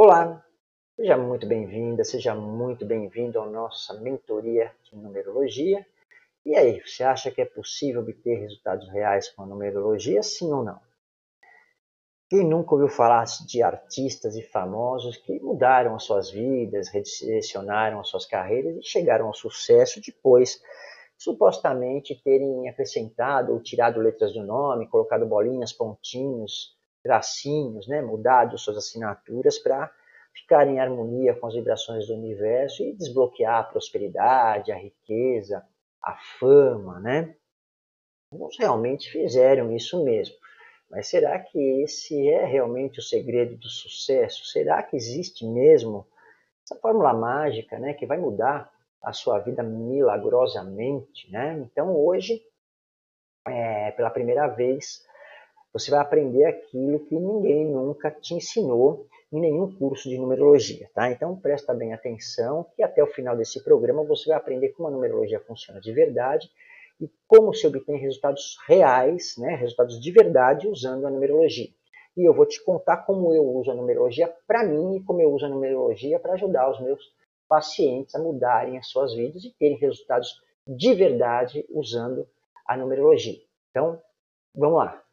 Olá, seja muito bem-vinda, seja muito bem-vindo à nossa mentoria de numerologia. E aí, você acha que é possível obter resultados reais com a numerologia, sim ou não? Quem nunca ouviu falar de artistas e famosos que mudaram as suas vidas, redirecionaram as suas carreiras e chegaram ao sucesso depois, supostamente terem acrescentado ou tirado letras do nome, colocado bolinhas, pontinhos, tracinhos, né, mudado suas assinaturas para ficar em harmonia com as vibrações do universo e desbloquear a prosperidade, a riqueza, a fama, né? Alguns realmente fizeram isso mesmo. Mas será que esse é realmente o segredo do sucesso? Será que existe mesmo essa fórmula mágica, né, que vai mudar a sua vida milagrosamente, né? Então hoje, é, pela primeira vez, você vai aprender aquilo que ninguém nunca te ensinou em nenhum curso de numerologia, tá? Então presta bem atenção que até o final desse programa você vai aprender como a numerologia funciona de verdade e como se obtém resultados reais, né, resultados de verdade usando a numerologia. E eu vou te contar como eu uso a numerologia para mim e como eu uso a numerologia para ajudar os meus pacientes a mudarem as suas vidas e terem resultados de verdade usando a numerologia. Então, vamos lá.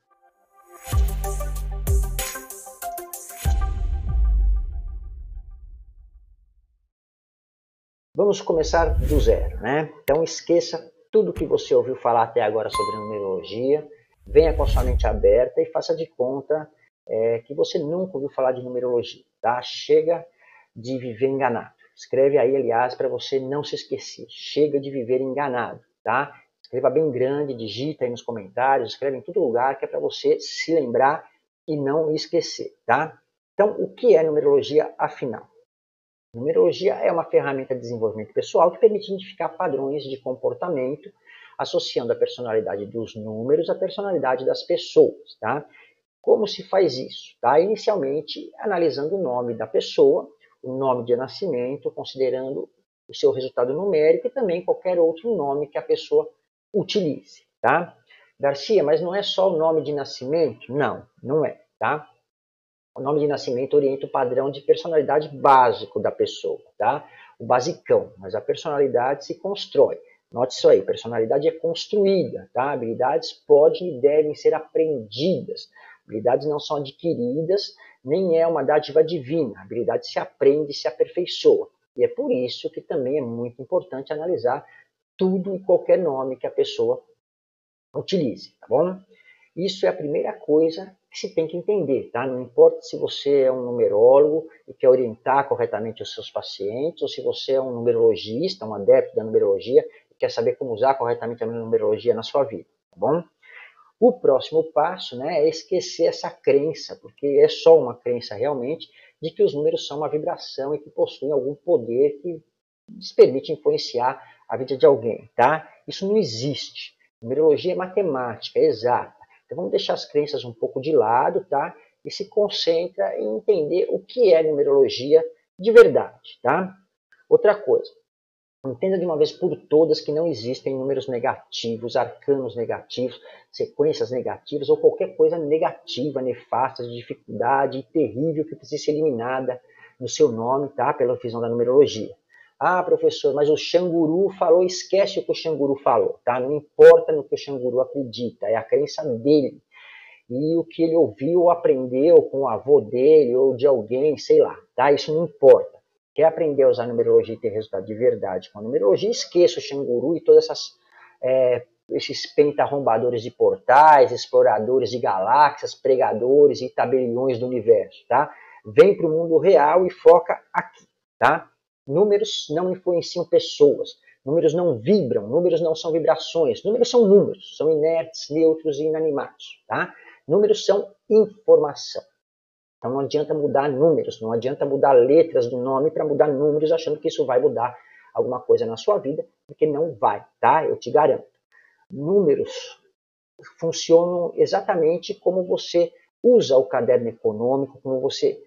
Vamos começar do zero, né? Então esqueça tudo que você ouviu falar até agora sobre numerologia, venha com a sua mente aberta e faça de conta é, que você nunca ouviu falar de numerologia, tá? Chega de viver enganado. Escreve aí, aliás, para você não se esquecer. Chega de viver enganado, tá? Escreva bem grande, digita aí nos comentários, escreve em todo lugar que é para você se lembrar e não esquecer, tá? Então, o que é numerologia afinal? Numerologia é uma ferramenta de desenvolvimento pessoal que permite identificar padrões de comportamento associando a personalidade dos números à personalidade das pessoas, tá? Como se faz isso? Tá? Inicialmente, analisando o nome da pessoa, o nome de nascimento, considerando o seu resultado numérico e também qualquer outro nome que a pessoa utilize, tá? Garcia, mas não é só o nome de nascimento? Não, não é, tá? O nome de nascimento orienta o padrão de personalidade básico da pessoa, tá? O basicão, mas a personalidade se constrói. Note isso aí, personalidade é construída, tá? Habilidades podem e devem ser aprendidas. Habilidades não são adquiridas, nem é uma dádiva divina. Habilidade se aprende e se aperfeiçoa. E é por isso que também é muito importante analisar tudo e qualquer nome que a pessoa utilize, tá bom? Isso é a primeira coisa que se tem que entender, tá? Não importa se você é um numerólogo e quer orientar corretamente os seus pacientes, ou se você é um numerologista, um adepto da numerologia e quer saber como usar corretamente a numerologia na sua vida, tá bom? O próximo passo né, é esquecer essa crença, porque é só uma crença realmente de que os números são uma vibração e que possuem algum poder que lhes permite influenciar a vida de alguém, tá? Isso não existe. Numerologia é matemática, é exata. Então vamos deixar as crenças um pouco de lado, tá? E se concentra em entender o que é numerologia de verdade, tá? Outra coisa, entenda de uma vez por todas que não existem números negativos, arcanos negativos, sequências negativas ou qualquer coisa negativa, nefasta, de dificuldade terrível que precisa ser eliminada no seu nome, tá? Pela visão da numerologia. Ah, professor, mas o Xanguru falou, esquece o que o Xanguru falou, tá? Não importa no que o Xanguru acredita, é a crença dele. E o que ele ouviu ou aprendeu com o avô dele ou de alguém, sei lá, tá? Isso não importa. Quer aprender a usar numerologia e ter resultado de verdade com a numerologia, esqueça o Xanguru e todas essas é, esses pentarrombadores de portais, exploradores de galáxias, pregadores e tabeliões do universo, tá? Vem para o mundo real e foca aqui, tá? Números não influenciam pessoas. Números não vibram, números não são vibrações. Números são números, são inertes, neutros e inanimados. Tá? Números são informação. Então não adianta mudar números, não adianta mudar letras do nome para mudar números achando que isso vai mudar alguma coisa na sua vida, porque não vai, tá? Eu te garanto. Números funcionam exatamente como você usa o caderno econômico, como você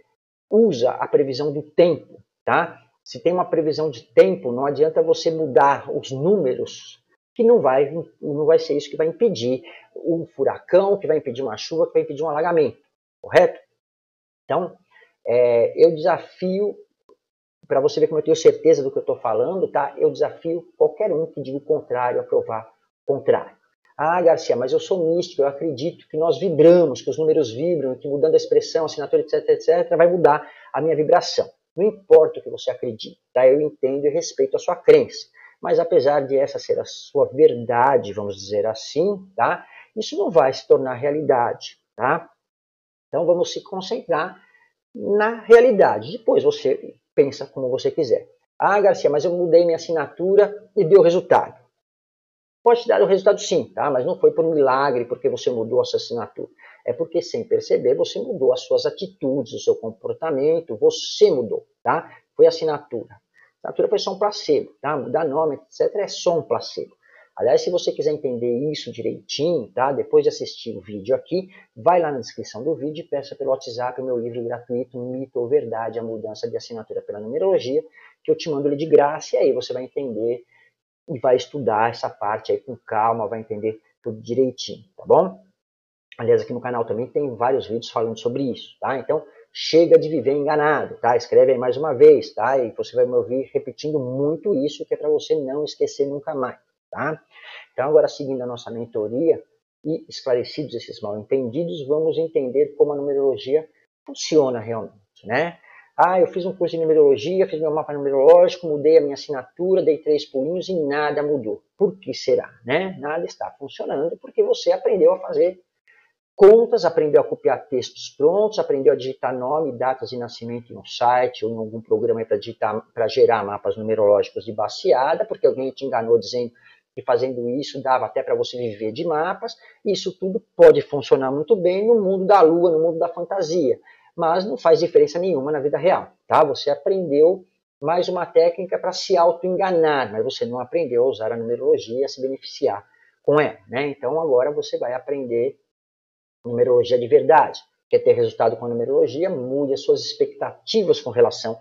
usa a previsão do tempo, tá? Se tem uma previsão de tempo, não adianta você mudar os números, que não vai, não vai ser isso que vai impedir um furacão, que vai impedir uma chuva, que vai impedir um alagamento, correto? Então, é, eu desafio, para você ver como eu tenho certeza do que eu estou falando, tá? Eu desafio qualquer um que diga o contrário a provar o contrário. Ah, Garcia, mas eu sou místico, eu acredito que nós vibramos, que os números vibram, que mudando a expressão, assinatura, etc, etc, vai mudar a minha vibração. Não importa o que você acredita, tá? eu entendo e respeito a sua crença. Mas apesar de essa ser a sua verdade, vamos dizer assim, tá? isso não vai se tornar realidade. Tá? Então vamos se concentrar na realidade. Depois você pensa como você quiser. Ah, Garcia, mas eu mudei minha assinatura e deu resultado. Pode te dar o resultado sim, tá? Mas não foi por milagre porque você mudou a sua assinatura. É porque sem perceber você mudou as suas atitudes, o seu comportamento, você mudou, tá? Foi assinatura. A assinatura foi só um placebo, tá? Mudar nome, etc. é só um placebo. Aliás, se você quiser entender isso direitinho, tá? Depois de assistir o vídeo aqui, vai lá na descrição do vídeo e peça pelo WhatsApp o meu livro gratuito Mito ou Verdade, a mudança de assinatura pela numerologia, que eu te mando ele de graça e aí você vai entender e vai estudar essa parte aí com calma, vai entender tudo direitinho, tá bom? Aliás, aqui no canal também tem vários vídeos falando sobre isso, tá? Então, chega de viver enganado, tá? Escreve aí mais uma vez, tá? E você vai me ouvir repetindo muito isso, que é para você não esquecer nunca mais. Tá? Então, agora seguindo a nossa mentoria e esclarecidos esses mal entendidos, vamos entender como a numerologia funciona realmente. Né? Ah, eu fiz um curso de numerologia, fiz meu mapa numerológico, mudei a minha assinatura, dei três pulinhos e nada mudou. Por que será? Né? Nada está funcionando porque você aprendeu a fazer contas, aprendeu a copiar textos prontos, aprendeu a digitar nome, datas de nascimento em um site ou em algum programa para gerar mapas numerológicos de baseada, porque alguém te enganou dizendo e fazendo isso dava até para você viver de mapas. Isso tudo pode funcionar muito bem no mundo da lua, no mundo da fantasia, mas não faz diferença nenhuma na vida real, tá? Você aprendeu mais uma técnica para se auto-enganar, mas você não aprendeu a usar a numerologia a se beneficiar com ela, né? Então agora você vai aprender numerologia de verdade. Quer ter resultado com a numerologia? Mude as suas expectativas com relação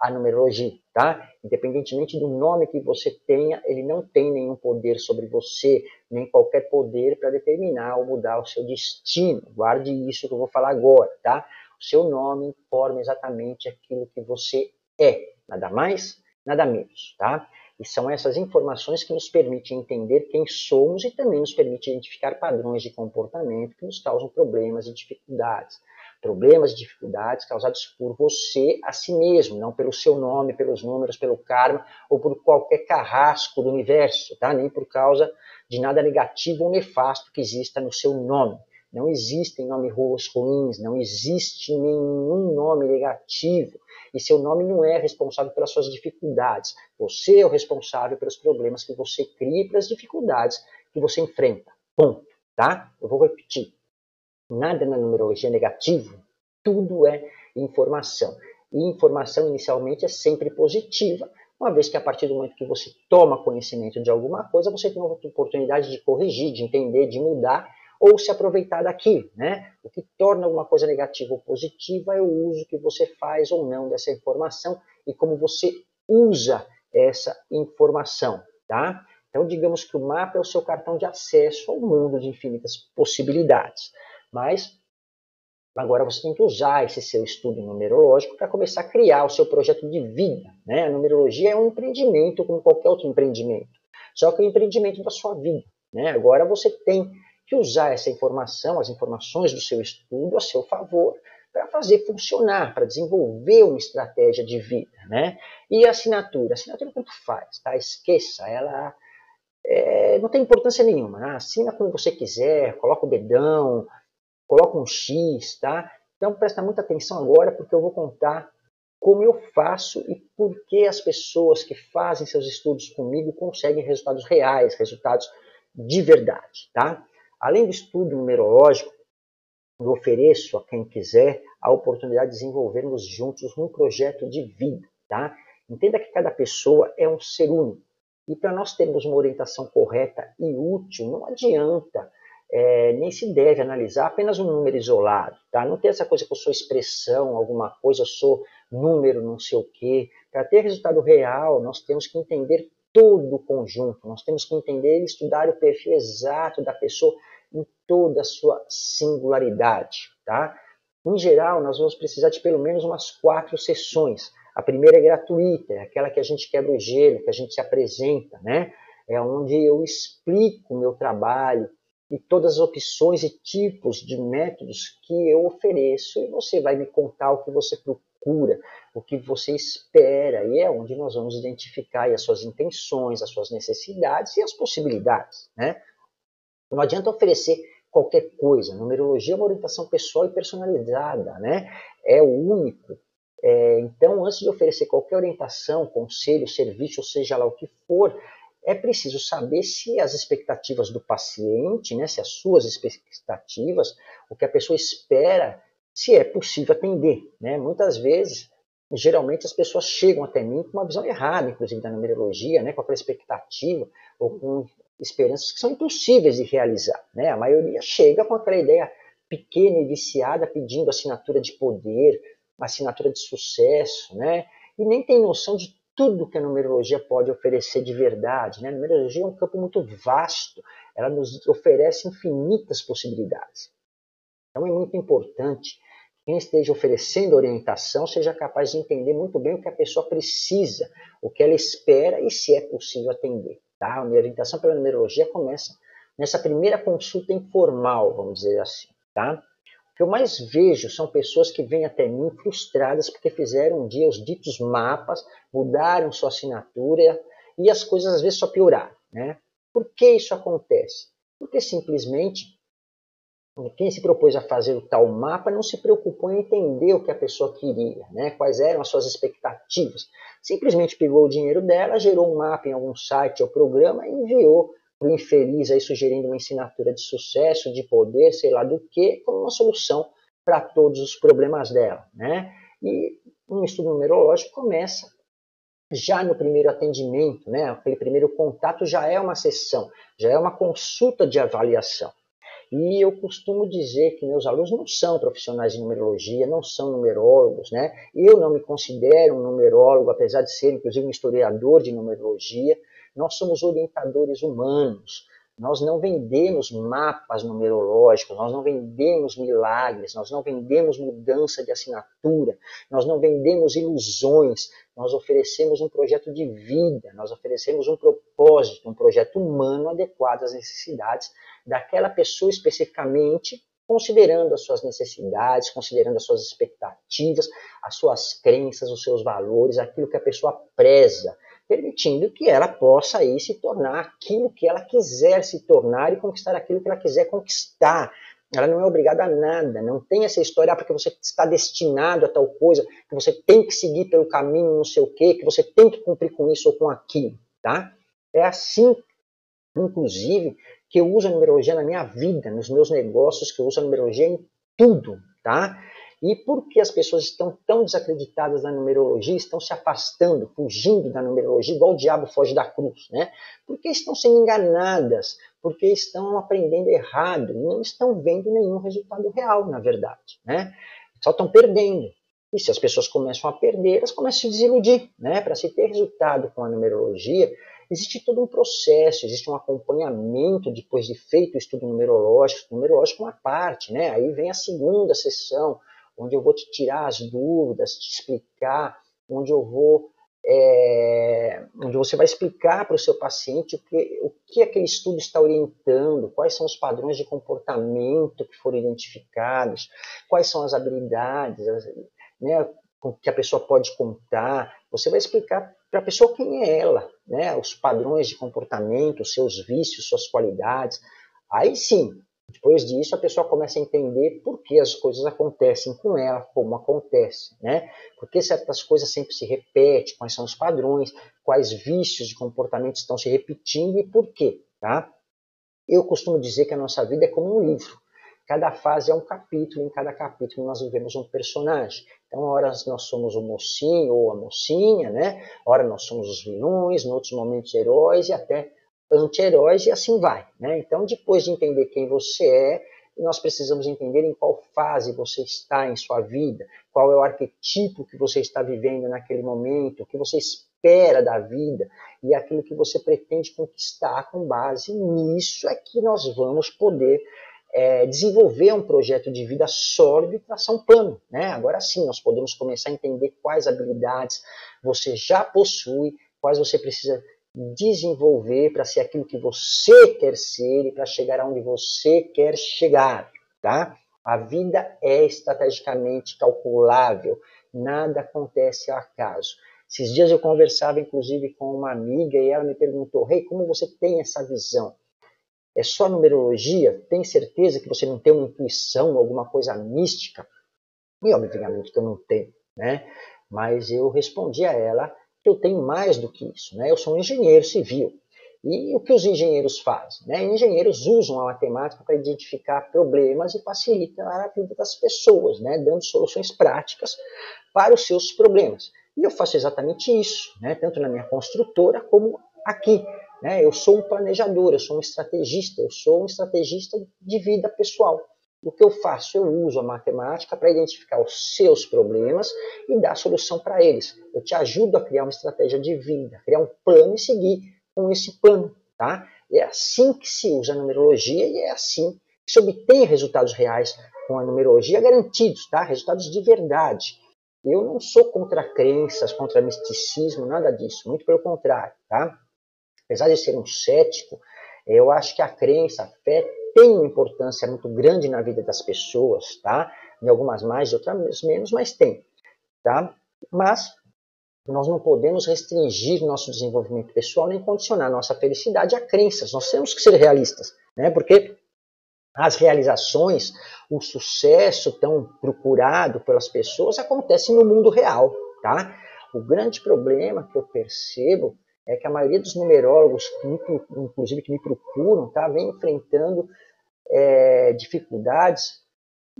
a numerologia, tá? Independentemente do nome que você tenha, ele não tem nenhum poder sobre você, nem qualquer poder para determinar ou mudar o seu destino. Guarde isso que eu vou falar agora, tá? Seu nome informa exatamente aquilo que você é, nada mais, nada menos, tá? E são essas informações que nos permitem entender quem somos e também nos permitem identificar padrões de comportamento que nos causam problemas e dificuldades problemas e dificuldades causados por você a si mesmo, não pelo seu nome, pelos números, pelo karma ou por qualquer carrasco do universo, tá? nem por causa de nada negativo ou nefasto que exista no seu nome. Não existem nomes ruins, não existe nenhum nome negativo. E seu nome não é responsável pelas suas dificuldades. Você é o responsável pelos problemas que você cria e pelas dificuldades que você enfrenta. Ponto. Tá? Eu vou repetir. Nada na numerologia é negativo, tudo é informação. E informação inicialmente é sempre positiva, uma vez que a partir do momento que você toma conhecimento de alguma coisa, você tem uma oportunidade de corrigir, de entender, de mudar ou se aproveitar daquilo. Né? O que torna alguma coisa negativa ou positiva é o uso que você faz ou não dessa informação e como você usa essa informação. Tá? Então, digamos que o mapa é o seu cartão de acesso ao mundo de infinitas possibilidades. Mas agora você tem que usar esse seu estudo numerológico para começar a criar o seu projeto de vida. Né? A numerologia é um empreendimento como qualquer outro empreendimento, só que é um empreendimento da sua vida. Né? Agora você tem que usar essa informação, as informações do seu estudo a seu favor para fazer funcionar, para desenvolver uma estratégia de vida, né? E a assinatura, a assinatura tanto faz, tá? Esqueça, ela é, não tem importância nenhuma, né? assina como você quiser, coloca o dedão, coloca um X, tá? Então presta muita atenção agora porque eu vou contar como eu faço e por que as pessoas que fazem seus estudos comigo conseguem resultados reais, resultados de verdade, tá? Além do estudo numerológico, eu ofereço a quem quiser a oportunidade de desenvolvermos juntos um projeto de vida, tá? Entenda que cada pessoa é um ser único. E para nós termos uma orientação correta e útil, não adianta é, nem se deve analisar apenas um número isolado. Tá? Não tem essa coisa que eu sou expressão, alguma coisa, eu sou número, não sei o quê. Para ter resultado real, nós temos que entender todo o conjunto, nós temos que entender e estudar o perfil exato da pessoa em toda a sua singularidade. Tá? Em geral, nós vamos precisar de pelo menos umas quatro sessões. A primeira é gratuita, é aquela que a gente quebra o gelo, que a gente se apresenta, né? É onde eu explico o meu trabalho e todas as opções e tipos de métodos que eu ofereço e você vai me contar o que você procura, o que você espera, e é onde nós vamos identificar as suas intenções, as suas necessidades e as possibilidades, né? Não adianta oferecer qualquer coisa. Numerologia é uma orientação pessoal e personalizada, né? É o único. É, então, antes de oferecer qualquer orientação, conselho, serviço, ou seja lá o que for, é preciso saber se as expectativas do paciente, né, se as suas expectativas, o que a pessoa espera, se é possível atender. Né? Muitas vezes, geralmente as pessoas chegam até mim com uma visão errada, inclusive da numerologia, né, com aquela expectativa ou com esperanças que são impossíveis de realizar. Né? A maioria chega com aquela ideia pequena e viciada, pedindo assinatura de poder, assinatura de sucesso, né? e nem tem noção de tudo que a numerologia pode oferecer de verdade. Né? A numerologia é um campo muito vasto, ela nos oferece infinitas possibilidades. Então é muito importante quem esteja oferecendo orientação seja capaz de entender muito bem o que a pessoa precisa, o que ela espera e se é possível atender. Tá? A orientação pela numerologia começa nessa primeira consulta informal, vamos dizer assim. Tá? O que eu mais vejo são pessoas que vêm até mim frustradas porque fizeram um dia os ditos mapas, mudaram sua assinatura e as coisas às vezes só pioraram. Né? Por que isso acontece? Porque simplesmente quem se propôs a fazer o tal mapa não se preocupou em entender o que a pessoa queria, né? quais eram as suas expectativas. Simplesmente pegou o dinheiro dela, gerou um mapa em algum site ou programa e enviou para o infeliz aí sugerindo uma assinatura de sucesso, de poder, sei lá do que, como uma solução para todos os problemas dela. Né? E um estudo numerológico começa já no primeiro atendimento, né? aquele primeiro contato já é uma sessão, já é uma consulta de avaliação. E eu costumo dizer que meus alunos não são profissionais de numerologia, não são numerólogos, né? Eu não me considero um numerólogo, apesar de ser, inclusive, um historiador de numerologia. Nós somos orientadores humanos. Nós não vendemos mapas numerológicos, nós não vendemos milagres, nós não vendemos mudança de assinatura, nós não vendemos ilusões, nós oferecemos um projeto de vida, nós oferecemos um propósito, um projeto humano adequado às necessidades daquela pessoa especificamente, considerando as suas necessidades, considerando as suas expectativas, as suas crenças, os seus valores, aquilo que a pessoa preza, permitindo que ela possa aí se tornar aquilo que ela quiser se tornar e conquistar aquilo que ela quiser conquistar. Ela não é obrigada a nada, não tem essa história ah, porque você está destinado a tal coisa, que você tem que seguir pelo caminho não sei o quê, que você tem que cumprir com isso ou com aquilo, tá? É assim, inclusive, que eu uso a numerologia na minha vida, nos meus negócios, que eu uso a numerologia em tudo, tá? E por que as pessoas estão tão desacreditadas na numerologia, estão se afastando, fugindo da numerologia, igual o diabo foge da cruz, né? Porque estão sendo enganadas, porque estão aprendendo errado, não estão vendo nenhum resultado real, na verdade, né? Só estão perdendo. E se as pessoas começam a perder, elas começam a se desiludir, né? Para se ter resultado com a numerologia, Existe todo um processo, existe um acompanhamento depois de feito o estudo numerológico. Numerológico é uma parte, né? Aí vem a segunda sessão, onde eu vou te tirar as dúvidas, te explicar, onde eu vou é, onde você vai explicar para o seu paciente o que, o que aquele estudo está orientando, quais são os padrões de comportamento que foram identificados, quais são as habilidades, né, com que a pessoa pode contar. Você vai explicar para a pessoa quem é ela, né? os padrões de comportamento, seus vícios, suas qualidades. Aí sim, depois disso, a pessoa começa a entender por que as coisas acontecem com ela, como acontece, né? Por que certas coisas sempre se repetem, quais são os padrões, quais vícios de comportamento estão se repetindo e por quê, tá? Eu costumo dizer que a nossa vida é como um livro. Cada fase é um capítulo, em cada capítulo nós vivemos um personagem. Então, ora nós somos o mocinho ou a mocinha, né? Ora nós somos os vilões, em outros momentos heróis e até anti-heróis e assim vai, né? Então, depois de entender quem você é, nós precisamos entender em qual fase você está em sua vida, qual é o arquetipo que você está vivendo naquele momento, o que você espera da vida e aquilo que você pretende conquistar com base nisso é que nós vamos poder é, desenvolver um projeto de vida sólido e traçar um plano. Né? Agora sim, nós podemos começar a entender quais habilidades você já possui, quais você precisa desenvolver para ser aquilo que você quer ser e para chegar aonde você quer chegar. Tá? A vida é estrategicamente calculável, nada acontece ao acaso. Esses dias eu conversava, inclusive, com uma amiga e ela me perguntou: Rei, hey, como você tem essa visão? É só numerologia? Tem certeza que você não tem uma intuição, alguma coisa mística? E obviamente que eu não tenho, né? Mas eu respondi a ela que eu tenho mais do que isso, né? Eu sou um engenheiro civil. E o que os engenheiros fazem? Né? Engenheiros usam a matemática para identificar problemas e facilitar a vida das pessoas, né? dando soluções práticas para os seus problemas. E eu faço exatamente isso, né? tanto na minha construtora como aqui. Né? Eu sou um planejador, eu sou um estrategista, eu sou um estrategista de vida pessoal. O que eu faço? Eu uso a matemática para identificar os seus problemas e dar solução para eles. Eu te ajudo a criar uma estratégia de vida, criar um plano e seguir com esse plano. Tá? É assim que se usa a numerologia e é assim que se obtém resultados reais com a numerologia garantidos, tá? resultados de verdade. Eu não sou contra crenças, contra misticismo, nada disso. Muito pelo contrário, tá? Apesar de ser um cético, eu acho que a crença, a fé tem uma importância muito grande na vida das pessoas, tá? Em algumas mais, em outras menos, mas tem, tá? Mas nós não podemos restringir nosso desenvolvimento pessoal nem condicionar nossa felicidade a crenças. Nós temos que ser realistas, né? Porque as realizações, o sucesso tão procurado pelas pessoas acontece no mundo real, tá? O grande problema que eu percebo é que a maioria dos numerólogos, inclusive que me procuram, tá, vem enfrentando é, dificuldades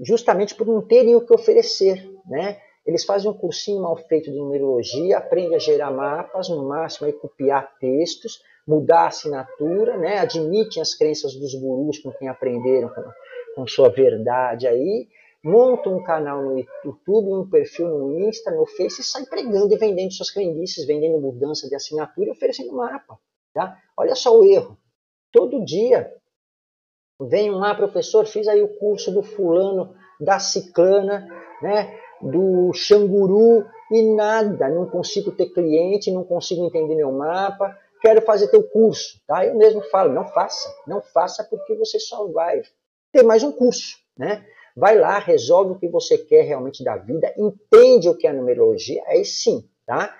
justamente por não terem o que oferecer, né? Eles fazem um cursinho mal feito de numerologia, aprendem a gerar mapas, no máximo aí copiar textos, mudar a assinatura, né? admitem as crenças dos gurus com quem aprenderam com, com sua verdade aí, montam um canal no YouTube, um perfil no Insta, no Face e sai pregando e vendendo suas crendices, vendendo mudança de assinatura e oferecendo mapa. Tá? Olha só o erro. Todo dia vem um lá, professor, fiz aí o curso do fulano, da ciclana, né, do xanguru e nada, não consigo ter cliente, não consigo entender meu mapa, quero fazer teu curso, tá? Eu mesmo falo, não faça, não faça porque você só vai ter mais um curso, né? Vai lá, resolve o que você quer realmente da vida, entende o que é a numerologia, aí sim, tá?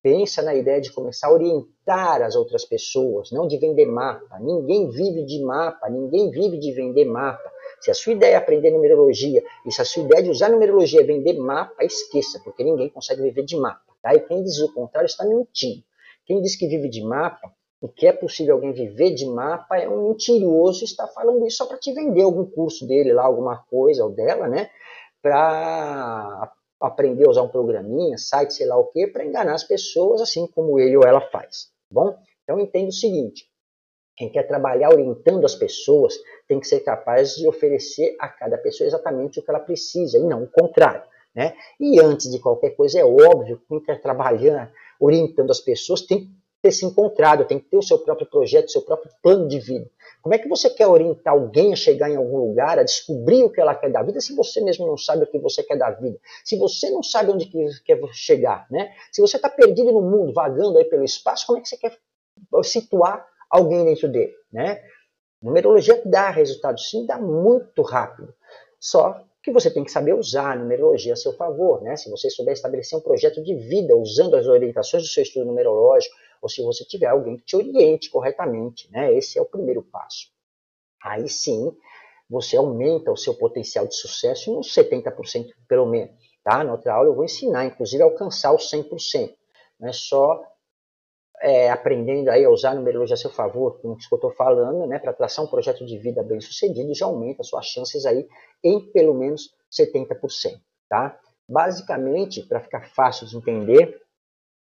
Pensa na ideia de começar a orientar as outras pessoas, não de vender mapa. Ninguém vive de mapa, ninguém vive de vender mapa. Se a sua ideia é aprender numerologia e se a sua ideia de usar numerologia é vender mapa, esqueça, porque ninguém consegue viver de mapa. Tá? E quem diz o contrário está mentindo. Quem diz que vive de mapa e que é possível alguém viver de mapa é um mentiroso está falando isso só para te vender algum curso dele lá, alguma coisa ou dela, né? Para aprender a usar um programinha, site, sei lá o que, para enganar as pessoas, assim como ele ou ela faz. Tá bom? Então entenda o seguinte: quem quer trabalhar orientando as pessoas tem que ser capaz de oferecer a cada pessoa exatamente o que ela precisa, e não o contrário. Né? E antes de qualquer coisa, é óbvio que quem quer trabalhar orientando as pessoas tem ter se encontrado, tem que ter o seu próprio projeto, o seu próprio plano de vida. Como é que você quer orientar alguém a chegar em algum lugar, a descobrir o que ela quer da vida, se você mesmo não sabe o que você quer da vida? Se você não sabe onde quer chegar, né? Se você está perdido no mundo, vagando aí pelo espaço, como é que você quer situar alguém dentro dele, né? Numerologia dá resultado sim, dá muito rápido. Só que você tem que saber usar a numerologia a seu favor, né? Se você souber estabelecer um projeto de vida usando as orientações do seu estudo numerológico, ou se você tiver alguém que te oriente corretamente, né? Esse é o primeiro passo. Aí sim, você aumenta o seu potencial de sucesso em uns 70% pelo menos, tá? Na outra aula eu vou ensinar, inclusive, a alcançar os 100%. Não é só é, aprendendo aí a usar a numerologia a seu favor, com isso que eu estou falando, né, para traçar um projeto de vida bem sucedido, já aumenta suas chances aí em pelo menos 70%. Tá? Basicamente, para ficar fácil de entender,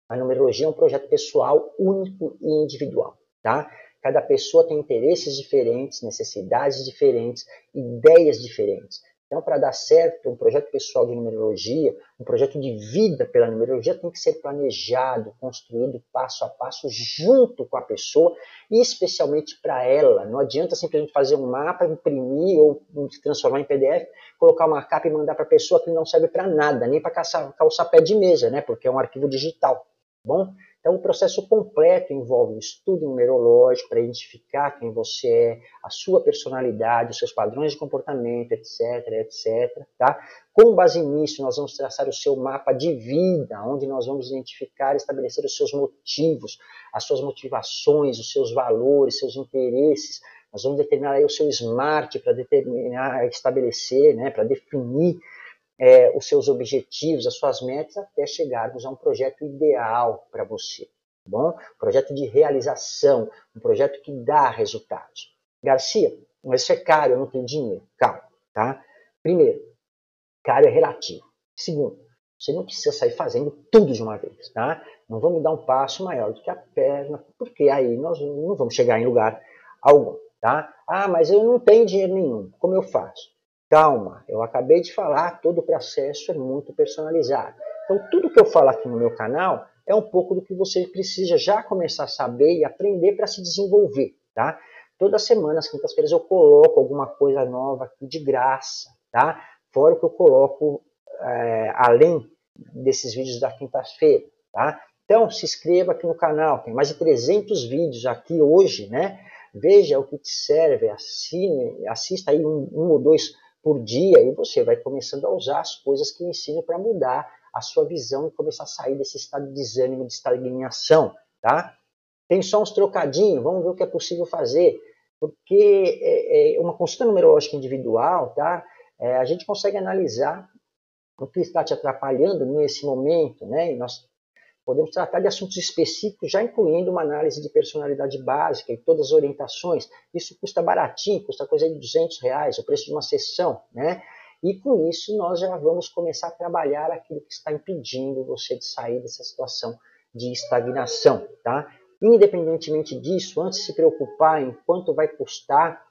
a numerologia é um projeto pessoal único e individual. Tá? Cada pessoa tem interesses diferentes, necessidades diferentes, ideias diferentes. Então, para dar certo, um projeto pessoal de numerologia, um projeto de vida pela numerologia tem que ser planejado, construído passo a passo junto com a pessoa e especialmente para ela. Não adianta simplesmente fazer um mapa, imprimir ou transformar em PDF, colocar uma capa e mandar para a pessoa que não serve para nada, nem para calçar, calçar pé de mesa, né? Porque é um arquivo digital. Bom, então, o processo completo envolve um estudo numerológico para identificar quem você é, a sua personalidade, os seus padrões de comportamento, etc, etc. Tá? Com base nisso, nós vamos traçar o seu mapa de vida, onde nós vamos identificar estabelecer os seus motivos, as suas motivações, os seus valores, seus interesses. Nós vamos determinar aí o seu SMART para determinar, estabelecer, né, para definir é, os seus objetivos, as suas metas, até chegarmos a um projeto ideal para você. Tá bom? Um projeto de realização, um projeto que dá resultados. Garcia, mas isso é caro, eu não tenho dinheiro. Calma, tá? Primeiro, caro é relativo. Segundo, você não precisa sair fazendo tudo de uma vez, tá? Não vamos dar um passo maior do que a perna, porque aí nós não vamos chegar em lugar algum, tá? Ah, mas eu não tenho dinheiro nenhum. Como eu faço? Calma, eu acabei de falar, todo o processo é muito personalizado. Então, tudo que eu falo aqui no meu canal é um pouco do que você precisa já começar a saber e aprender para se desenvolver, tá? Toda semana, às quintas-feiras, eu coloco alguma coisa nova aqui de graça, tá? Fora o que eu coloco é, além desses vídeos da quinta-feira, tá? Então, se inscreva aqui no canal, tem mais de 300 vídeos aqui hoje, né? Veja o que te serve, assine, assista aí um, um ou dois por dia e você vai começando a usar as coisas que eu ensino para mudar a sua visão e começar a sair desse estado de desânimo, de estagnação, tá? Tem só uns trocadinhos, vamos ver o que é possível fazer, porque é, é uma consulta numerológica individual, tá? É, a gente consegue analisar o que está te atrapalhando nesse momento, né? E nós Podemos tratar de assuntos específicos, já incluindo uma análise de personalidade básica e todas as orientações. Isso custa baratinho, custa coisa de 200 reais, o preço de uma sessão, né? E com isso nós já vamos começar a trabalhar aquilo que está impedindo você de sair dessa situação de estagnação, tá? Independentemente disso, antes de se preocupar em quanto vai custar,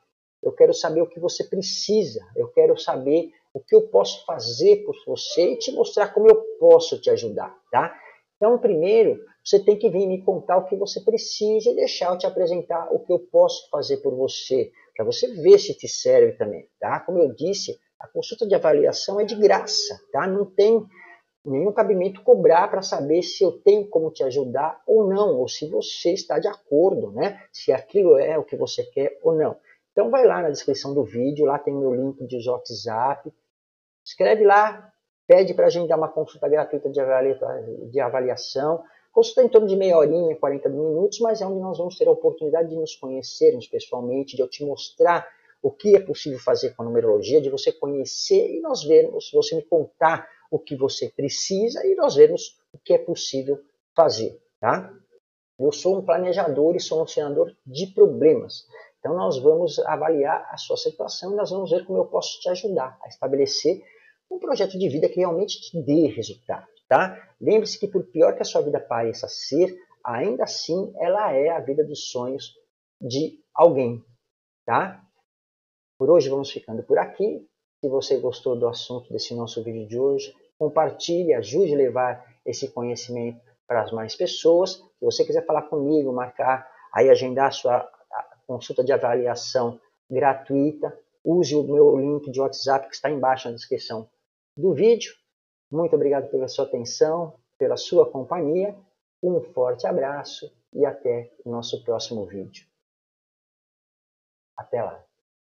eu quero saber o que você precisa, eu quero saber o que eu posso fazer por você e te mostrar como eu posso te ajudar, tá? Então, primeiro, você tem que vir me contar o que você precisa e deixar eu te apresentar o que eu posso fazer por você, para você ver se te serve também, tá? Como eu disse, a consulta de avaliação é de graça, tá? Não tem nenhum cabimento cobrar para saber se eu tenho como te ajudar ou não, ou se você está de acordo, né? Se aquilo é o que você quer ou não. Então vai lá na descrição do vídeo, lá tem meu link de WhatsApp. Escreve lá, pede para a gente dar uma consulta gratuita de, avaliação. Consulta em torno de meia horinha, 40 minutos, mas é onde nós vamos ter a oportunidade de nos conhecermos pessoalmente, de eu te mostrar o que é possível fazer com a numerologia, de você conhecer e nós vermos, você me contar o que você precisa e nós vermos o que é possível fazer, tá? Eu sou um planejador e solucionador de problemas. Então nós vamos avaliar a sua situação e nós vamos ver como eu posso te ajudar a estabelecer um projeto de vida que realmente te dê resultado, tá? Lembre-se que por pior que a sua vida pareça ser, ainda assim ela é a vida dos sonhos de alguém, tá? Por hoje vamos ficando por aqui. Se você gostou do assunto desse nosso vídeo de hoje, compartilhe, ajude a levar esse conhecimento para as mais pessoas. Se você quiser falar comigo, marcar, aí agendar a sua consulta de avaliação gratuita, use o meu link de WhatsApp que está embaixo na descrição do vídeo. Muito obrigado pela sua atenção, pela sua companhia. Um forte abraço e até o nosso próximo vídeo. Até lá!